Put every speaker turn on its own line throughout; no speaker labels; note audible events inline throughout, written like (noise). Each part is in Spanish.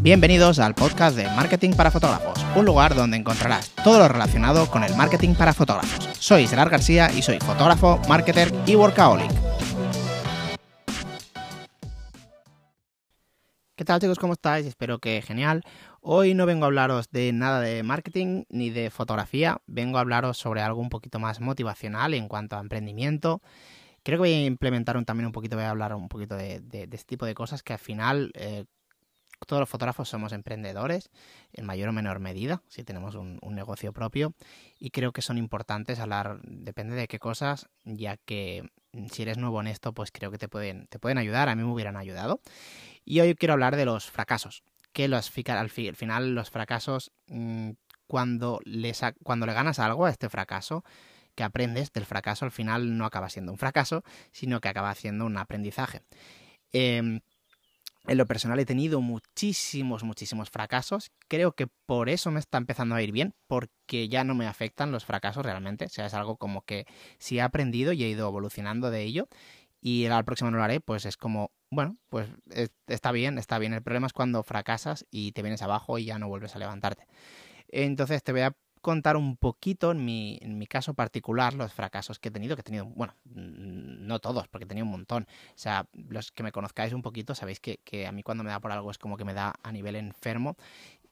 Bienvenidos al podcast de Marketing para Fotógrafos, un lugar donde encontrarás todo lo relacionado con el marketing para fotógrafos. Soy Gerard García y soy fotógrafo, marketer y workaholic. ¿Qué tal chicos? ¿Cómo estáis? Espero que genial. Hoy no vengo a hablaros de nada de marketing ni de fotografía, vengo a hablaros sobre algo un poquito más motivacional en cuanto a emprendimiento. Creo que voy a implementar también un poquito, voy a hablar un poquito de, este tipo de cosas que al final eh, todos los fotógrafos somos emprendedores, en mayor o menor medida, si tenemos un, negocio propio, y creo que son importantes hablar, depende de qué cosas, ya que si eres nuevo en esto, pues creo que te pueden, te pueden ayudar, a mí me hubieran ayudado. Y hoy quiero hablar de los fracasos, que los, al, final los fracasos, mm, cuando, les, cuando le ganas algo a este fracaso, que aprendes del fracaso, al final no acaba siendo un fracaso, sino que acaba siendo un aprendizaje. Eh, en lo personal he tenido muchísimos, muchísimos fracasos. Creo que por eso me está empezando a ir bien, porque ya no me afectan los fracasos realmente. O sea, es algo como que si he aprendido y he ido evolucionando de ello y al próximo no lo haré, pues es como, bueno, pues está bien, está bien. El problema es cuando fracasas y te vienes abajo y ya no vuelves a levantarte. Entonces te voy a contar un poquito en mi, en mi caso particular los fracasos que he tenido, que he tenido, bueno, no todos, porque he tenido un montón. O sea, los que me conozcáis un poquito sabéis que, a mí cuando me da por algo es como que me da a nivel enfermo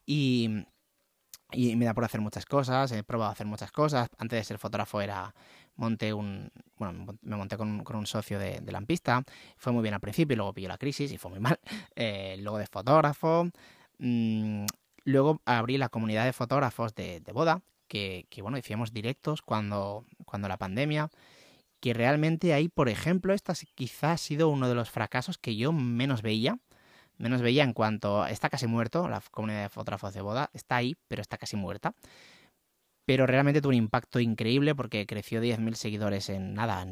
y, y me da por hacer muchas cosas, he probado a hacer muchas cosas. Antes de ser fotógrafo era monté un bueno me monté con, con un socio de, de, Lampista fue muy bien al principio y luego pilló la crisis y fue muy (laughs) mal eh, luego de fotógrafo mmm, Luego abrí la comunidad de fotógrafos de, boda, que, bueno, hicimos directos cuando, cuando la pandemia, que realmente ahí, por ejemplo, esta quizás ha sido uno de los fracasos que yo menos veía, menos veía en cuanto está casi muerto, la comunidad de fotógrafos de boda está ahí, pero está casi muerta. Pero realmente tuvo un impacto increíble porque creció 10.000 seguidores en nada,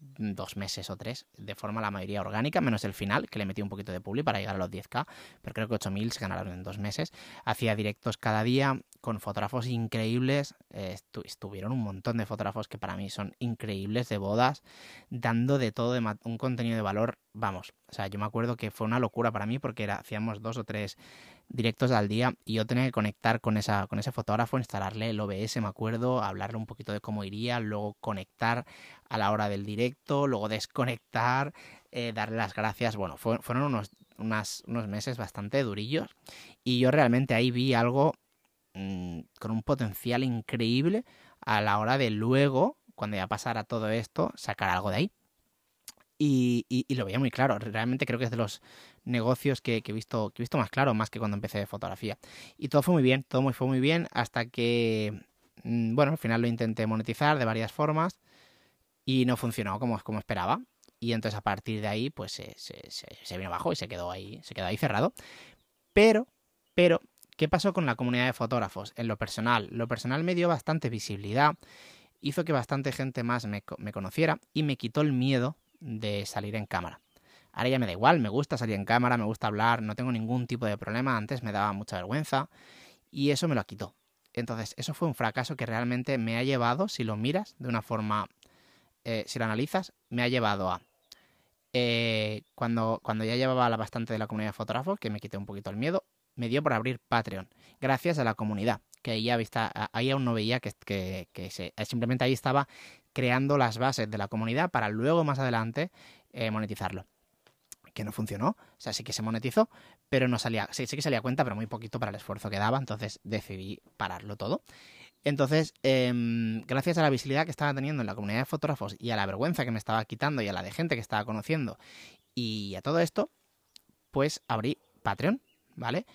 dos meses o tres, de forma la mayoría orgánica, menos el final, que le metí un poquito de publi para llegar a los 10k, pero creo que 8.000 se ganaron en dos meses. Hacía directos cada día con fotógrafos increíbles, eh, estuvieron un montón de fotógrafos que para mí son increíbles de bodas, dando de todo un contenido de valor, vamos, o sea, yo me acuerdo que fue una locura para mí porque era, hacíamos dos o tres directos al día y yo tenía que conectar con, esa, con ese fotógrafo, instalarle el OBS, me acuerdo, hablarle un poquito de cómo iría, luego conectar a la hora del directo, luego (laughs) desconectar, eh, darle las gracias. Bueno, fueron unos, unos meses bastante durillos y yo realmente ahí vi algo mmm, con un potencial increíble a la hora de luego, cuando ya pasara todo esto, sacar algo de ahí. Y, lo veía muy claro. Realmente creo que es de los negocios que, he visto, más claro, más que cuando empecé de fotografía. Y todo fue muy bien, todo fue muy bien hasta que, mm, bueno, al final lo intenté monetizar de varias formas y no funcionó como, como esperaba. Y entonces a partir de ahí, pues se, se, se, vino abajo y se quedó ahí, se quedó ahí cerrado. Pero, pero, ¿qué pasó con la comunidad de fotógrafos? En lo personal, lo personal me dio bastante visibilidad, hizo que bastante gente más me conociera y me quitó el miedo de salir en cámara. Ahora ya me da igual, me gusta salir en cámara, me gusta hablar, no tengo ningún tipo de problema. Antes me daba mucha vergüenza y eso me lo quitó. Entonces, eso fue un fracaso que realmente me ha llevado, si lo miras de una forma, eh, si lo analizas, me ha llevado a... Eh, cuando, cuando ya llevaba bastante de la comunidad de fotógrafos, que me quité un poquito el miedo, me dio por abrir Patreon, gracias a la comunidad, que ahí, vista, ahí aún no veía que, que, que simplemente ahí estaba creando las bases de la comunidad para luego más adelante eh, monetizarlo que no funcionó. O sea, sí que se monetizó, pero no salía, sí, sí que salía cuenta, pero muy poquito para el esfuerzo que daba, entonces decidí pararlo todo. Entonces, em, gracias a la visibilidad que estaba teniendo en la comunidad de fotógrafos y a la vergüenza que me estaba quitando y a la de gente que estaba conociendo y a todo esto, pues abrí Patreon, ¿vale?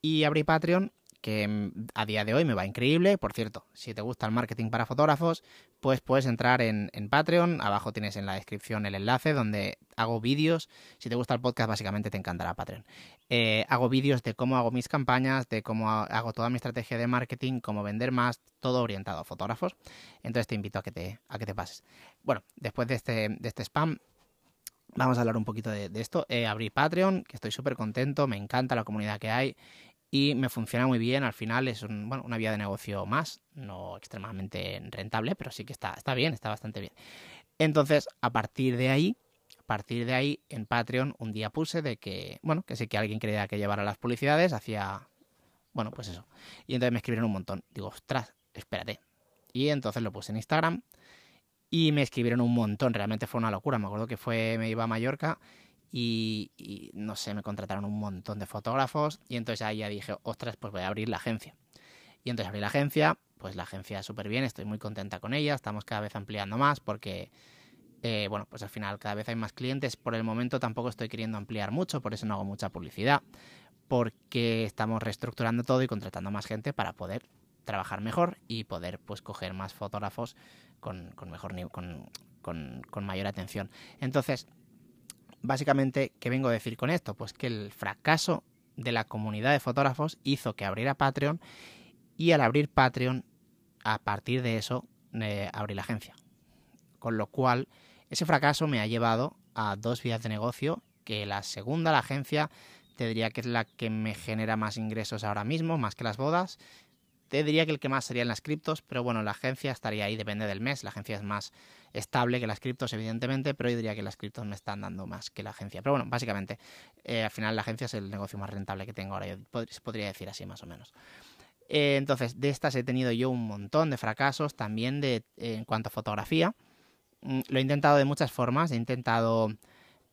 Y abrí Patreon que mm, a día de hoy me va increíble. Por cierto, si te gusta el marketing para fotógrafos, pues puedes entrar en, Patreon. Abajo tienes en la descripción el enlace donde hago vídeos. Si te gusta el podcast, básicamente te encantará Patreon. Eh, hago vídeos de cómo hago mis campañas, de cómo hago toda mi estrategia de marketing, cómo vender más, todo orientado a fotógrafos. Entonces te invito a que te, a que te pases. Bueno, después de este, de este spam, Vamos a hablar un poquito de, esto. Eh, Patreon, que estoy súper contento, me encanta la comunidad que hay y me funciona muy bien. Al final es una vía de negocio más, no extremadamente rentable, pero sí que está, está bien, está bastante bien. Entonces, a partir de ahí, partir de ahí, en Patreon, un día puse de que, bueno, que sí que alguien quería que llevara las publicidades, hacía, bueno, pues eso. Y entonces me escribieron un montón. Digo, ostras, espérate. Y entonces lo puse en Instagram y me escribieron un montón. Realmente fue una locura. Me acuerdo que fue, me iba a Mallorca y, no sé, me contrataron un montón de fotógrafos y entonces ahí ya dije, ostras, pues voy a abrir la agencia. Y entonces abrí la agencia, pues la agencia súper bien, estoy muy contenta con ella, estamos cada vez ampliando más porque eh, bueno, pues al final cada vez hay más clientes. Por el momento tampoco estoy queriendo ampliar mucho, por eso no hago mucha publicidad, porque estamos reestructurando todo y contratando más gente para poder trabajar mejor y poder pues coger más fotógrafos con, mejor con, con mayor atención. Entonces, básicamente, ¿qué vengo a decir con esto? Pues que el fracaso de la comunidad de fotógrafos hizo que abriera Patreon y al abrir Patreon, a partir de eso, eh, abrí la agencia. Con lo cual, ese fracaso me ha llevado a dos vías de negocio, que la segunda, la agencia, te diría que es la que me genera más ingresos ahora mismo, más que las bodas. Te diría que el que más serían las criptos, pero bueno, la agencia estaría ahí, depende del mes. La agencia es más estable que las criptos, evidentemente, pero yo diría que las criptos me están dando más que la agencia. Pero bueno, básicamente, eh, al final la agencia es el negocio más rentable que tengo ahora, yo podría decir así más o menos. Eh, entonces, de estas he tenido yo un montón de fracasos, también de, en cuanto a fotografía. Mm, lo he intentado de muchas formas. He intentado,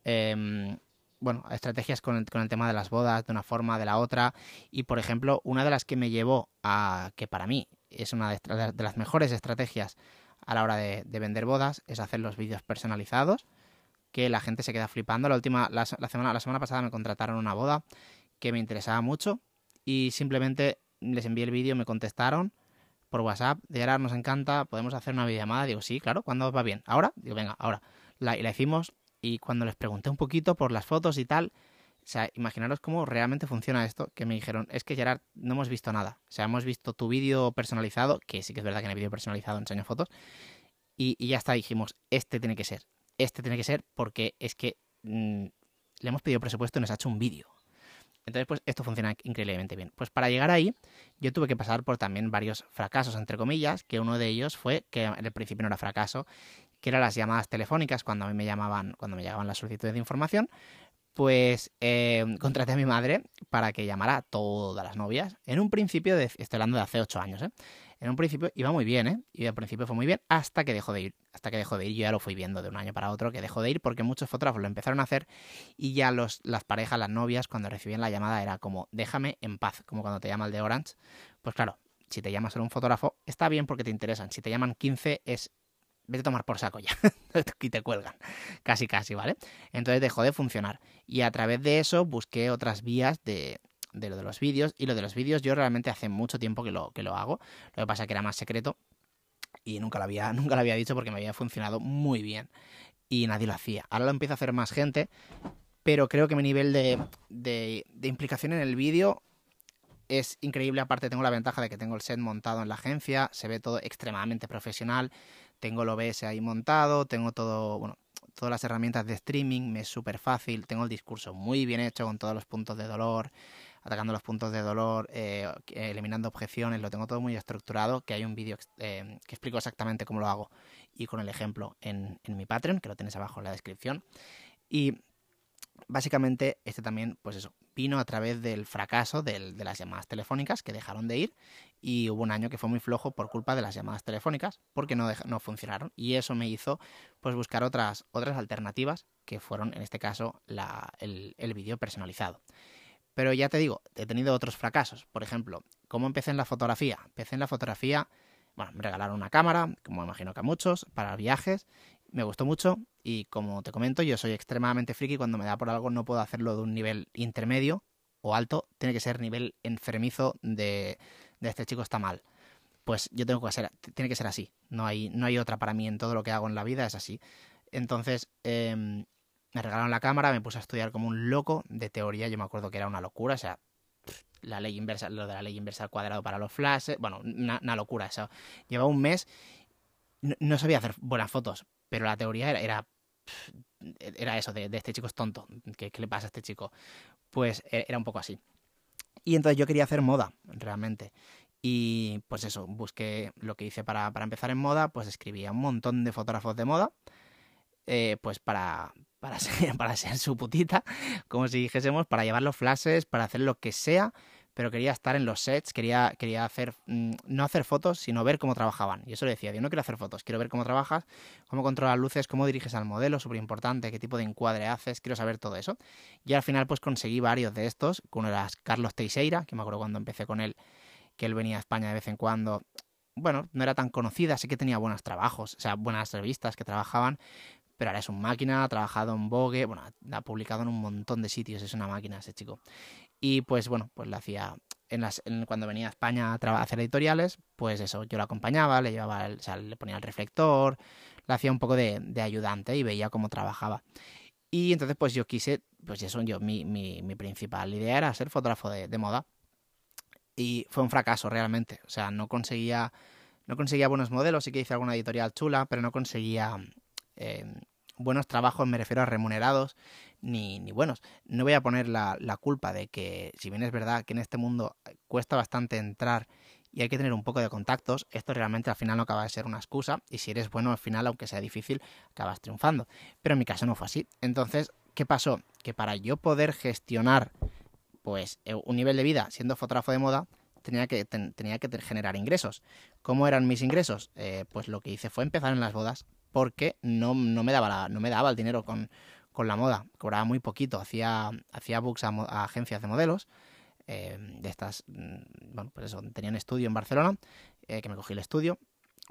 em, bueno, estrategias con el, con el, tema de las bodas de una forma, de la otra. Y, por ejemplo, una de las que me llevó a, que para mí es una de, las mejores estrategias a la hora de, vender bodas, es hacer los vídeos personalizados, que la gente se queda flipando. La última, la, semana, la semana pasada me contrataron una boda que me interesaba mucho y simplemente les envié el vídeo, me contestaron por WhatsApp, de ahora nos encanta, podemos hacer una videollamada. Digo, sí, claro, ¿cuándo va bien? ¿Ahora? Digo, venga, ahora. Y la hicimos y cuando les pregunté un poquito por las fotos y tal, o sea, imaginaros cómo realmente funciona esto, que me dijeron, es que Gerard, no hemos visto nada. O sea, hemos visto tu vídeo personalizado, que sí que es verdad que en el vídeo personalizado enseño fotos, y, ya está, dijimos, este tiene que ser. Este tiene que ser porque es que mm, le hemos pedido presupuesto y nos ha hecho un vídeo. Entonces, pues esto funciona increíblemente bien. Pues para llegar ahí, yo tuve que pasar por también varios fracasos, entre comillas, que uno de ellos fue, que el principio no era fracaso, que eran las llamadas telefónicas, cuando a mí me llamaban, cuando me llegaban las solicitudes de información, pues eh, contraté a mi madre para que llamara a todas las novias. En un principio, de, estoy hablando de hace ocho años, ¿eh? En un principio iba muy bien, ¿eh? Y al principio fue muy bien hasta que dejó de ir. Hasta que dejó de ir, yo ya lo fui viendo de un año para otro que dejó de ir porque muchos fotógrafos lo empezaron a hacer y ya los, las parejas, las novias, cuando recibían la llamada era como, déjame en paz, como cuando te llama el de Orange. Pues claro, si te llamas solo un fotógrafo, está bien porque te interesan. Si te llaman 15 es vete a tomar por saco ya. (laughs) y te cuelgan. Casi, casi, ¿vale? Entonces dejó de funcionar. Y a través de eso busqué otras vías de, de lo de los vídeos. Y lo de los vídeos yo realmente hace mucho tiempo que lo, que lo hago. Lo que pasa es que era más secreto y nunca lo, había, (laughs) nunca había dicho porque me había funcionado muy bien y nadie lo hacía. Ahora lo empieza a hacer más gente, pero creo que mi nivel de, de, de implicación en el vídeo es increíble. Aparte tengo la ventaja de que tengo el set montado en la agencia, se ve todo extremadamente profesional, tengo el OBS ahí montado, tengo todo, bueno, todas las herramientas de streaming, me es súper fácil, tengo el discurso muy bien hecho con todos los puntos de dolor, atacando los puntos de dolor, eh, eliminando objeciones, lo tengo todo muy estructurado, que hay un vídeo eh, que explico exactamente cómo lo hago y con el ejemplo en, en mi Patreon, que lo tenéis abajo en la descripción. Y básicamente este también, pues eso, vino a través del fracaso de las llamadas telefónicas que dejaron de ir y hubo un año que fue muy flojo por culpa de las llamadas telefónicas porque no, no funcionaron y eso me hizo pues buscar otras, otras alternativas que fueron en este caso la, el, el vídeo personalizado. Pero ya te digo, he tenido otros fracasos. Por ejemplo, ¿cómo empecé en la fotografía? Empecé en la fotografía, bueno, me regalaron una cámara, como imagino que a muchos, para viajes. Me gustó mucho y como te comento, yo soy extremadamente friki. Cuando me da por algo no puedo hacerlo de un nivel intermedio o alto. Tiene que ser nivel enfermizo de, de este chico está mal. Pues yo tengo que hacer, tiene que ser así. No hay, no hay otra para mí en todo lo que hago en la vida, es así. Entonces, eh, me regalaron la cámara, me puse a estudiar como un loco de teoría, yo me acuerdo que era una locura, o sea, la ley inversa, lo de la ley inversa al cuadrado para los flashes, bueno, una, locura eso. Llevaba un mes, no, sabía hacer buenas fotos, pero la teoría era, era, era eso, de, este chico es tonto, ¿Qué, le pasa a este chico? Pues e, era un poco así. Y entonces yo quería hacer moda, realmente. Y pues eso, busqué lo que hice para, para empezar en moda, pues escribía un montón de fotógrafos de moda, eh, pues para, para (laughs) para ser su putita, como si dijésemos, para llevar los flashes, para hacer lo que sea, pero quería estar en los sets, quería, quería hacer, mm, no hacer fotos, sino ver cómo trabajaban. Y eso le decía, yo no quiero hacer fotos, quiero ver cómo trabajas, cómo controlas luces, cómo diriges al modelo, súper importante, qué tipo de encuadre haces, quiero saber todo eso. Y al final pues conseguí varios de estos, uno era Carlos Teixeira, que me acuerdo cuando empecé con él, que él venía a España de vez en cuando. Bueno, no era tan conocida, sí que tenía buenos trabajos, o sea, buenas revistas que trabajaban, pero ahora es un máquina, ha trabajado en Vogue, bueno, ha publicado en un montón de sitios, es una máquina ese chico. Y pues bueno, pues lo hacía en las, cuando venía a España a, hacer editoriales, pues eso, yo lo acompañaba, le llevaba, o sea, le ponía el reflector, le hacía un poco de, ayudante y veía cómo trabajaba. Y entonces pues yo quise, pues eso, yo, mi, mi, mi principal idea era ser fotógrafo de, de, moda. Y fue un fracaso realmente, o sea, no conseguía, no conseguía buenos modelos, sí que hice alguna editorial chula, pero no conseguía eh, buenos trabajos, me refiero a remunerados, ni, buenos. No voy a poner la, la, culpa de que, si bien es verdad que en este mundo cuesta bastante entrar y hay que tener un poco de contactos, esto realmente al final no acaba de ser una excusa y si eres bueno al final, aunque sea difícil, acabas triunfando. Pero en mi caso no fue así. Entonces, ¿qué pasó? Que para yo poder gestionar pues eh, un nivel de vida siendo fotógrafo de moda, tenía que, tenía que generar ingresos. ¿Cómo eran mis ingresos? Eh, pues lo que hice fue empezar en las bodas porque no, no, me, daba no me daba el dinero con, con, la moda. Cobraba muy poquito. Hacía, hacía books a, agencias de modelos. Eh, de estas, mm, bueno, pues eso, tenía un estudio en Barcelona, eh, que me cogí el estudio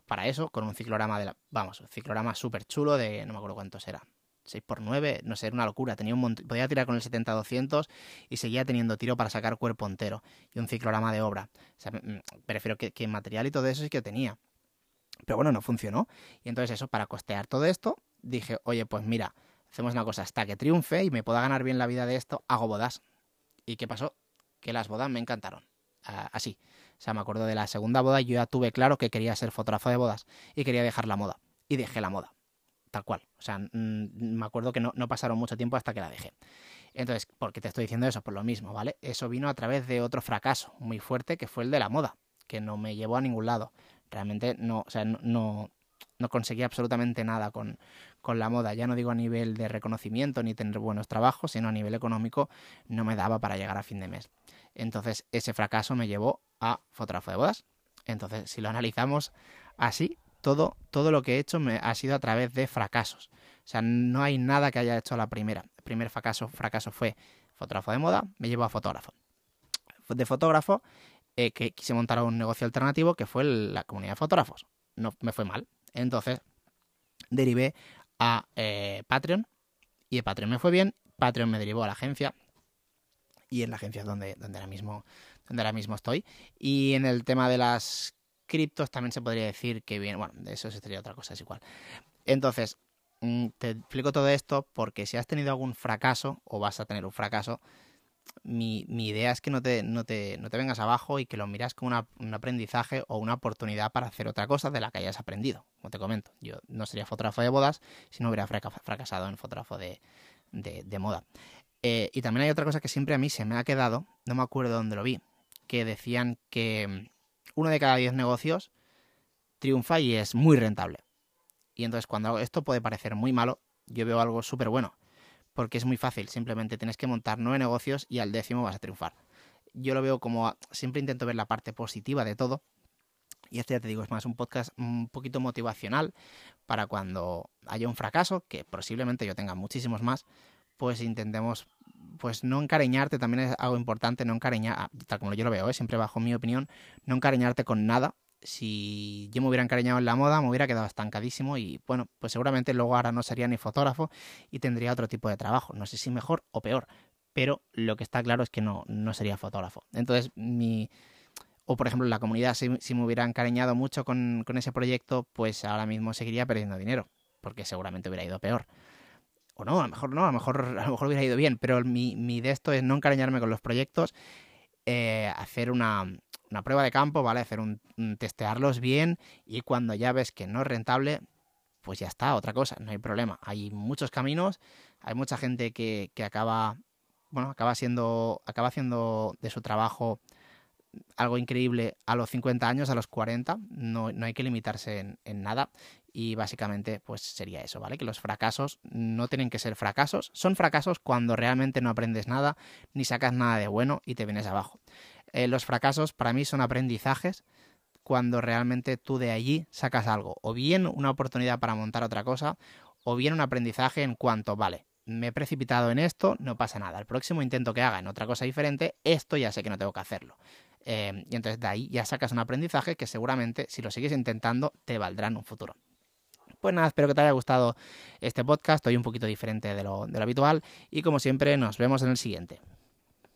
para eso, con un ciclorama de la, vamos, un ciclorama súper chulo de, no me acuerdo cuántos era, 6x9, no sé, era una locura. Tenía un podía tirar con el 70-200 y seguía teniendo tiro para sacar cuerpo entero y un ciclorama de obra. O sea, prefiero que, que material y todo eso sí que tenía. Pero bueno, no funcionó. Y entonces eso, para costear todo esto, dije, oye, pues mira, hacemos una cosa, hasta que triunfe y me pueda ganar bien la vida de esto, hago bodas. ¿Y qué pasó? Que las bodas me encantaron. así. O sea, me acuerdo de la segunda boda y yo ya tuve claro que quería ser fotógrafo de bodas y quería dejar la moda. Y dejé la moda. Tal cual. O sea, me acuerdo que no, no pasaron mucho tiempo hasta que la dejé. Entonces, ¿por qué te estoy diciendo eso? Por lo mismo, ¿vale? Eso vino a través de otro fracaso muy fuerte que fue el de la moda, que no me llevó a ningún lado realmente no, o sea, no, conseguía absolutamente nada con, con, la moda. Ya no digo a nivel de reconocimiento ni tener buenos trabajos, sino a nivel económico no me daba para llegar a fin de mes. Entonces ese fracaso me llevó a fotógrafo de bodas. Entonces si lo analizamos así, todo, todo lo que he hecho ha sido a través de fracasos. O sea, no hay nada que haya hecho la primera. El primer fracaso, fracaso fue fotógrafo de moda, me llevó a fotógrafo. De fotógrafo eh, que quise montar un negocio alternativo que fue la comunidad de fotógrafos. No me fue mal. Entonces derivé a eh, Patreon y de Patreon me fue bien. Patreon me derivó a la agencia y en la agencia es donde, ahora mismo, estoy. Y en el tema de las criptos también se podría decir que bien, bueno, eso sería otra cosa, es igual. Entonces, mm, te explico todo esto porque si has tenido algún fracaso o vas a tener un fracaso, mi, idea es que no te, no, te, vengas abajo y que lo miras como un aprendizaje o una oportunidad para hacer otra cosa de la que hayas aprendido. Como te comento, yo no sería fotógrafo de bodas si no hubiera fracasado en fotógrafo de, de, moda. Eh, y también hay otra cosa que siempre a mí se me ha quedado, no me acuerdo dónde lo vi, que decían que mm, uno de cada diez negocios triunfa y es muy rentable. Y entonces cuando esto puede parecer muy malo, yo veo algo súper bueno porque es muy fácil, simplemente tienes que montar nueve negocios y al décimo vas a triunfar. Yo lo veo como, siempre intento ver la parte positiva de todo, y este ya te digo, es más un podcast un poquito motivacional para cuando haya un fracaso, que posiblemente yo tenga muchísimos más, pues intentemos pues no encariñarte, también es algo importante, no encariñar, ah, tal como yo lo veo, ¿eh? siempre bajo mi opinión, no encariñarte con nada, si yo me hubiera encariñado en la moda, me hubiera quedado estancadísimo y bueno, pues seguramente luego ahora no sería ni fotógrafo y tendría otro tipo de trabajo. No sé si mejor o peor, pero lo que está claro es que no, no sería fotógrafo. Entonces, mi... O por ejemplo, la comunidad, si, me hubiera encariñado mucho con, con ese proyecto, pues ahora mismo seguiría perdiendo dinero, porque seguramente hubiera ido peor o no, a lo mejor no, a lo mejor, a lo mejor hubiera ido bien, pero mi, mi de esto es no encariñarme con los proyectos, eh, hacer una, una prueba de campo, ¿vale? Hacer un, testearlos bien y cuando ya ves que no es rentable, pues ya está, otra cosa, no hay problema. Hay muchos caminos, hay mucha gente que, que acaba, bueno, acaba siendo, acaba haciendo de su trabajo algo increíble a los 50 años, a los 40, no, hay que limitarse en, en, nada y básicamente pues sería eso, ¿vale? Que los fracasos no tienen que ser fracasos, son fracasos cuando realmente no aprendes nada ni sacas nada de bueno y te vienes abajo. Eh, los fracasos para mí son aprendizajes cuando realmente tú de allí sacas algo, o bien una oportunidad para montar otra cosa, o bien un aprendizaje en cuanto, vale, me he precipitado en esto, no pasa nada. El próximo intento que haga en otra cosa diferente, esto ya sé que no tengo que hacerlo. Eh, y entonces de ahí ya sacas un aprendizaje que seguramente si lo sigues intentando te valdrá en un futuro. Pues nada, espero que te haya gustado este podcast, hoy un poquito diferente de lo habitual y como siempre nos vemos en el siguiente.